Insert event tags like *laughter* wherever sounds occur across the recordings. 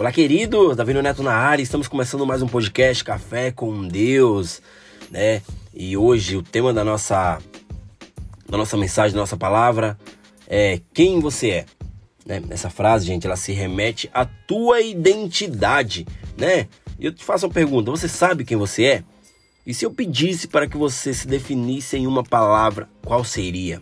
Olá, queridos! Davi Neto na área, estamos começando mais um podcast Café com Deus, né? E hoje o tema da nossa, da nossa mensagem, da nossa palavra é quem você é. Né? Essa frase, gente, ela se remete à tua identidade, né? E eu te faço uma pergunta: você sabe quem você é? E se eu pedisse para que você se definisse em uma palavra, qual seria?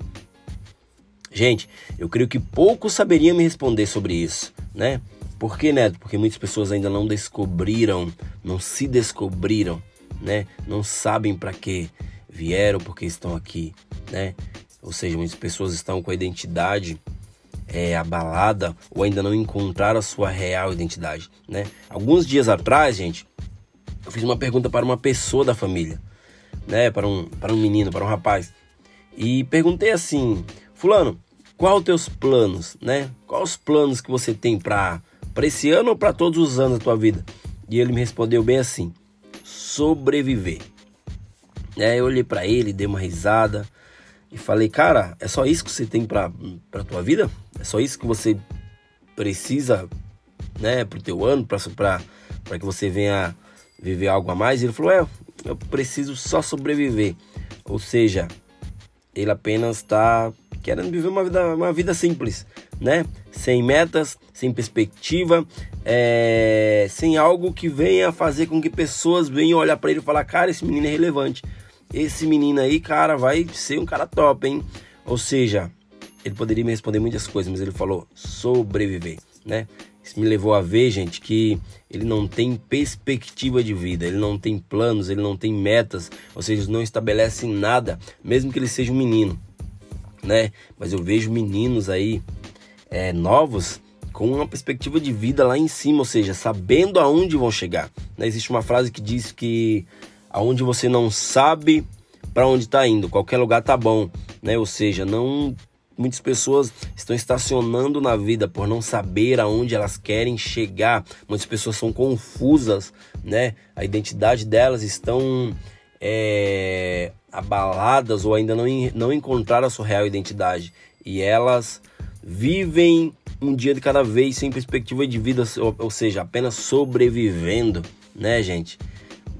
Gente, eu creio que poucos saberiam me responder sobre isso, né? Por que, Neto? Porque muitas pessoas ainda não descobriram, não se descobriram, né? Não sabem para que vieram, porque estão aqui, né? Ou seja, muitas pessoas estão com a identidade é, abalada ou ainda não encontraram a sua real identidade, né? Alguns dias atrás, gente, eu fiz uma pergunta para uma pessoa da família, né? Para um, para um menino, para um rapaz. E perguntei assim, fulano, qual os teus planos, né? Quais os planos que você tem para para esse ano ou para todos os anos da tua vida? E ele me respondeu bem assim: sobreviver. É, eu olhei para ele, dei uma risada e falei: "Cara, é só isso que você tem para tua vida? É só isso que você precisa, né, pro teu ano, para que você venha viver algo a mais?" E ele falou: "É, eu preciso só sobreviver." Ou seja, ele apenas está querendo viver uma vida, uma vida simples, né? Sem metas, sem perspectiva, é, sem algo que venha fazer com que pessoas venham olhar para ele e falar, cara, esse menino é relevante. Esse menino aí, cara, vai ser um cara top, hein? Ou seja, ele poderia me responder muitas coisas, mas ele falou sobreviver, né? Isso me levou a ver, gente, que ele não tem perspectiva de vida, ele não tem planos, ele não tem metas, ou seja, não estabelece nada, mesmo que ele seja um menino né? Mas eu vejo meninos aí é, novos com uma perspectiva de vida lá em cima, ou seja, sabendo aonde vão chegar. Né? Existe uma frase que diz que aonde você não sabe para onde está indo, qualquer lugar tá bom, né? Ou seja, não muitas pessoas estão estacionando na vida por não saber aonde elas querem chegar. Muitas pessoas são confusas, né? A identidade delas estão é, abaladas ou ainda não, não encontraram a sua real identidade e elas vivem um dia de cada vez sem perspectiva de vida, ou, seja, apenas sobrevivendo, né, gente?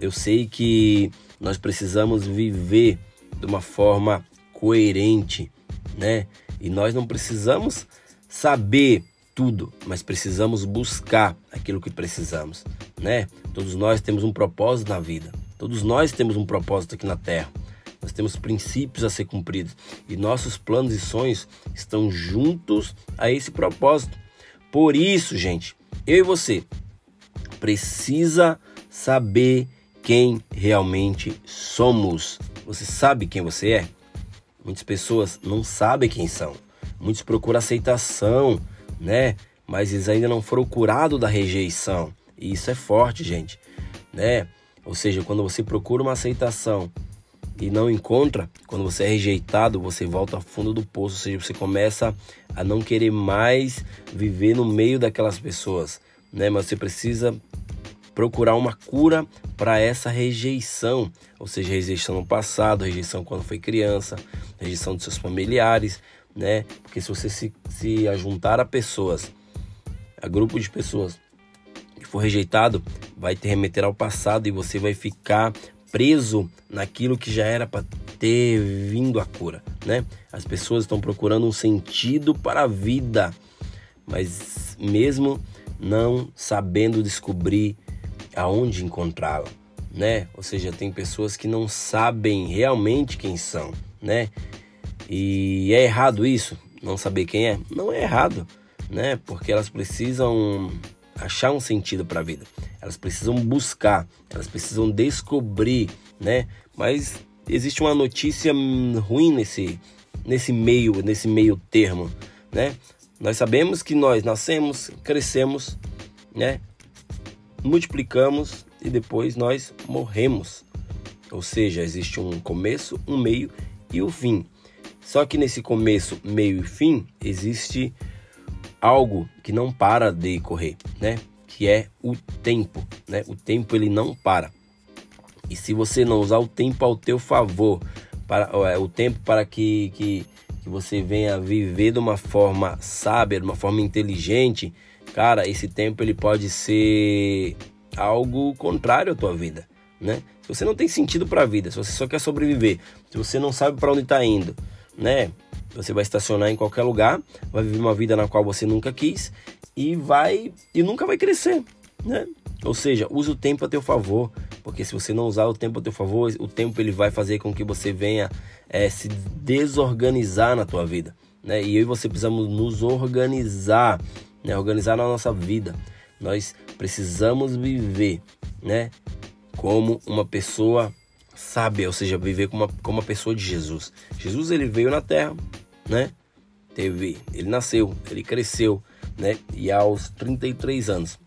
Eu sei que nós precisamos viver de uma forma coerente, né? E nós não precisamos saber tudo, mas precisamos buscar aquilo que precisamos, né? Todos nós temos um propósito na vida. Todos nós temos um propósito aqui na Terra. Nós temos princípios a ser cumpridos e nossos planos e sonhos estão juntos a esse propósito. Por isso, gente, eu e você precisa saber quem realmente somos. Você sabe quem você é? Muitas pessoas não sabem quem são. Muitos procuram aceitação, né? Mas eles ainda não foram curados da rejeição. E isso é forte, gente, né? Ou seja, quando você procura uma aceitação e não encontra, quando você é rejeitado, você volta ao fundo do poço, ou seja, você começa a não querer mais viver no meio daquelas pessoas, né? Mas você precisa procurar uma cura para essa rejeição, ou seja, rejeição no passado, rejeição quando foi criança, rejeição dos seus familiares, né? Porque se você se, se ajuntar a pessoas, a grupo de pessoas que for rejeitado, vai te remeter ao passado e você vai ficar preso naquilo que já era para ter vindo a cura, né? As pessoas estão procurando um sentido para a vida, mas mesmo não sabendo descobrir aonde encontrá-la, né? Ou seja, tem pessoas que não sabem realmente quem são, né? E é errado isso, não saber quem é? Não é errado, né? Porque elas precisam achar um sentido para a vida. Elas precisam buscar, elas precisam descobrir, né? Mas existe uma notícia ruim nesse nesse meio, nesse meio termo, né? Nós sabemos que nós nascemos, crescemos, né? Multiplicamos e depois nós morremos. Ou seja, existe um começo, um meio e o um fim. Só que nesse começo, meio e fim existe algo que não para de correr, né? Que é o tempo, né? O tempo ele não para. E se você não usar o tempo ao teu favor, para é, o tempo para que, que, que você venha viver de uma forma sábia, de uma forma inteligente, cara, esse tempo ele pode ser algo contrário à tua vida, né? Se você não tem sentido para a vida, se você só quer sobreviver, se você não sabe para onde está indo, né? Você vai estacionar em qualquer lugar, vai viver uma vida na qual você nunca quis e vai e nunca vai crescer, né? Ou seja, use o tempo a teu favor, porque se você não usar o tempo a teu favor, o tempo ele vai fazer com que você venha é, se desorganizar na tua vida, né? E eu e você precisamos nos organizar, né? Organizar na nossa vida. Nós precisamos viver, né? Como uma pessoa sábia, ou seja, viver como uma, como uma pessoa de Jesus. Jesus ele veio na Terra, né? Teve, ele nasceu, ele cresceu, né? E aos 33 anos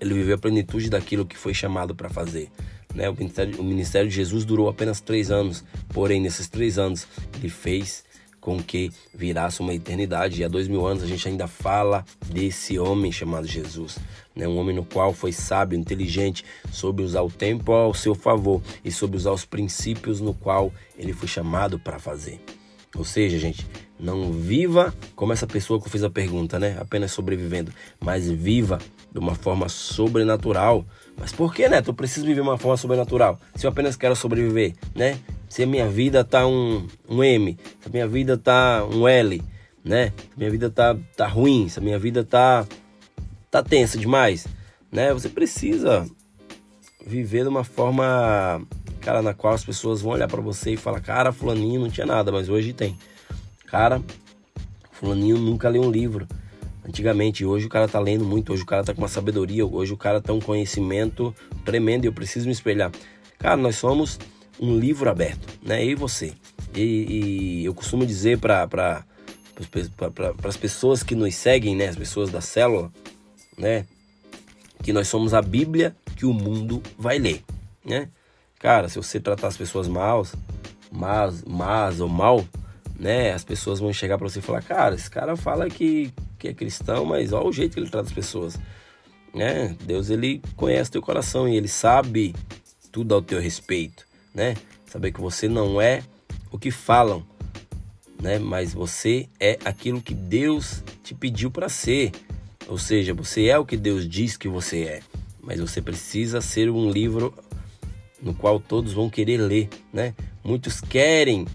ele viveu a plenitude daquilo que foi chamado para fazer. Né? O, ministério, o ministério de Jesus durou apenas três anos, porém, nesses três anos, ele fez com que virasse uma eternidade. E há dois mil anos a gente ainda fala desse homem chamado Jesus. Né? Um homem no qual foi sábio, inteligente, soube usar o tempo ao seu favor e soube usar os princípios no qual ele foi chamado para fazer. Ou seja, gente, não viva como essa pessoa que fez a pergunta, né? Apenas sobrevivendo, mas viva de uma forma sobrenatural. Mas por que, né? Eu preciso viver de uma forma sobrenatural. Se eu apenas quero sobreviver, né? Se a minha vida tá um, um M, se a minha vida tá um L, né? Se a minha vida tá, tá ruim, se a minha vida tá, tá tensa demais, né? Você precisa viver de uma forma, cara, na qual as pessoas vão olhar para você e falar, cara, fulaninho não tinha nada, mas hoje tem. Cara, fulaninho nunca leu um livro. Antigamente, hoje o cara tá lendo muito, hoje o cara tá com uma sabedoria, hoje o cara tá um conhecimento tremendo e eu preciso me espelhar. Cara, nós somos um livro aberto, né? Eu e você. E, e eu costumo dizer para pra, as pessoas que nos seguem, né? As pessoas da célula, né? Que nós somos a Bíblia que o mundo vai ler, né? Cara, se você tratar as pessoas mal, mas, mas ou mal, né? As pessoas vão chegar para você e falar, cara, esse cara fala que, que é cristão, mas olha o jeito que ele trata as pessoas, né? Deus ele conhece teu coração e ele sabe tudo ao teu respeito, né? Saber que você não é o que falam, né? Mas você é aquilo que Deus te pediu para ser. Ou seja, você é o que Deus diz que você é, mas você precisa ser um livro no qual todos vão querer ler, né? Muitos querem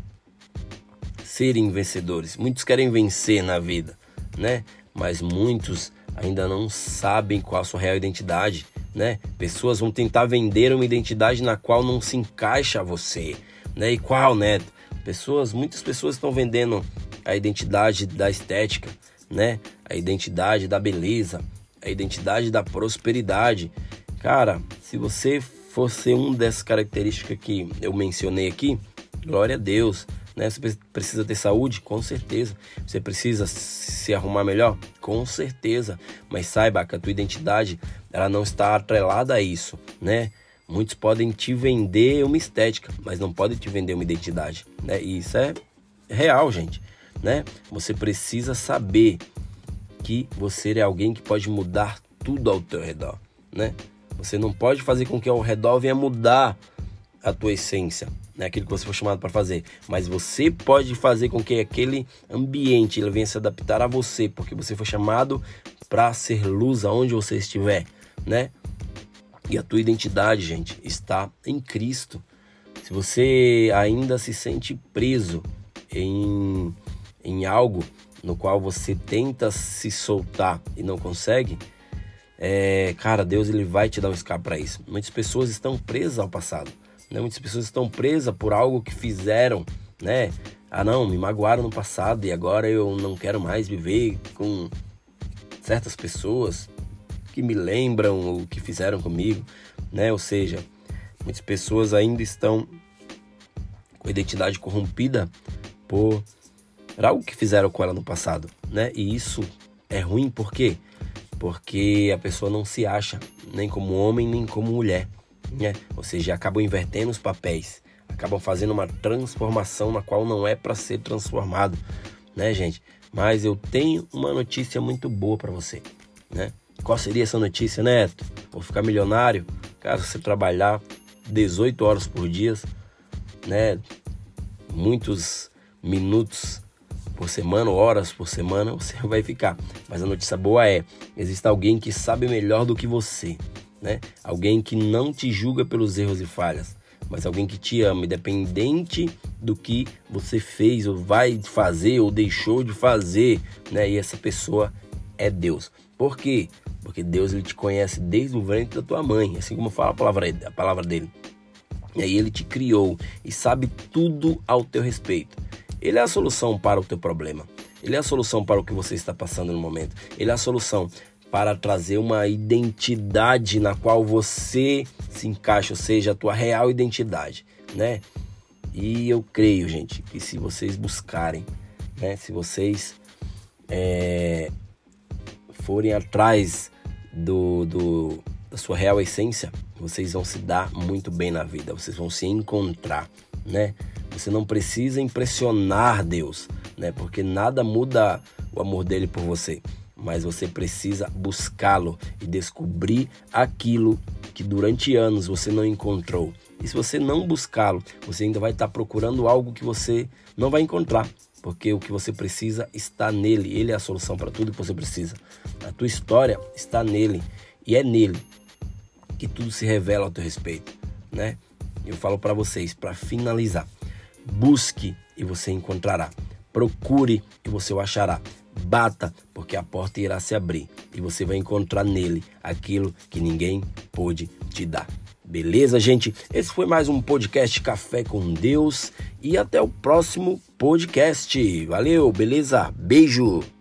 serem vencedores. Muitos querem vencer na vida, né? Mas muitos ainda não sabem qual a sua real identidade, né? Pessoas vão tentar vender uma identidade na qual não se encaixa você, né? E qual, né? Pessoas, muitas pessoas estão vendendo a identidade da estética, né? A identidade da beleza, a identidade da prosperidade. Cara, se você fosse um dessas características que eu mencionei aqui, glória a Deus. Né? Você precisa ter saúde? Com certeza. Você precisa se arrumar melhor? Com certeza. Mas saiba que a tua identidade ela não está atrelada a isso, né? Muitos podem te vender uma estética, mas não podem te vender uma identidade, né? E isso é real, gente, né? Você precisa saber que você é alguém que pode mudar tudo ao teu redor, né? Você não pode fazer com que ao redor venha mudar a tua essência, né, aquilo que você foi chamado para fazer, mas você pode fazer com que aquele ambiente ele venha se adaptar a você, porque você foi chamado para ser luz aonde você estiver, né? E a tua identidade, gente, está em Cristo. Se você ainda se sente preso em, em algo no qual você tenta se soltar e não consegue, é, cara, Deus ele vai te dar um escape para isso. Muitas pessoas estão presas ao passado. Né? Muitas pessoas estão presas por algo que fizeram, né? Ah, não, me magoaram no passado e agora eu não quero mais viver com certas pessoas que me lembram o que fizeram comigo, né? Ou seja, muitas pessoas ainda estão com a identidade corrompida por algo que fizeram com ela no passado, né? E isso é ruim por quê? Porque a pessoa não se acha nem como homem nem como mulher né? Ou seja, acabam invertendo os papéis, acabam fazendo uma transformação na qual não é para ser transformado, né, gente? Mas eu tenho uma notícia muito boa para você, né? Qual seria essa notícia, Neto? Vou ficar milionário? Caso você trabalhar 18 horas por dia, né? Muitos minutos por semana, horas por semana, *laughs* você vai ficar. Mas a notícia boa é: existe alguém que sabe melhor do que você, né? Alguém que não te julga pelos erros e falhas, mas alguém que te ama, independente do que você fez ou vai fazer ou deixou de fazer, né? E essa pessoa é Deus. Por quê? Porque Deus ele te conhece desde o ventre da tua mãe, assim como fala a palavra, a palavra dele. E aí ele te criou e sabe tudo ao teu respeito. Ele é a solução para o teu problema. Ele é a solução para o que você está passando no momento. Ele é a solução para trazer uma identidade na qual você se encaixa, ou seja, a tua real identidade, né? E eu creio, gente, que se vocês buscarem, né, se vocês é, forem atrás do, do, da sua real essência, vocês vão se dar muito bem na vida, vocês vão se encontrar, né? Você não precisa impressionar Deus, né? Porque nada muda o amor dele por você mas você precisa buscá-lo e descobrir aquilo que durante anos você não encontrou. E se você não buscá-lo, você ainda vai estar procurando algo que você não vai encontrar, porque o que você precisa está nele. Ele é a solução para tudo que você precisa. A tua história está nele e é nele que tudo se revela ao teu respeito, né? Eu falo para vocês, para finalizar, busque e você encontrará. Procure e você o achará. Bata, porque a porta irá se abrir e você vai encontrar nele aquilo que ninguém pôde te dar. Beleza, gente? Esse foi mais um podcast Café com Deus e até o próximo podcast. Valeu, beleza? Beijo!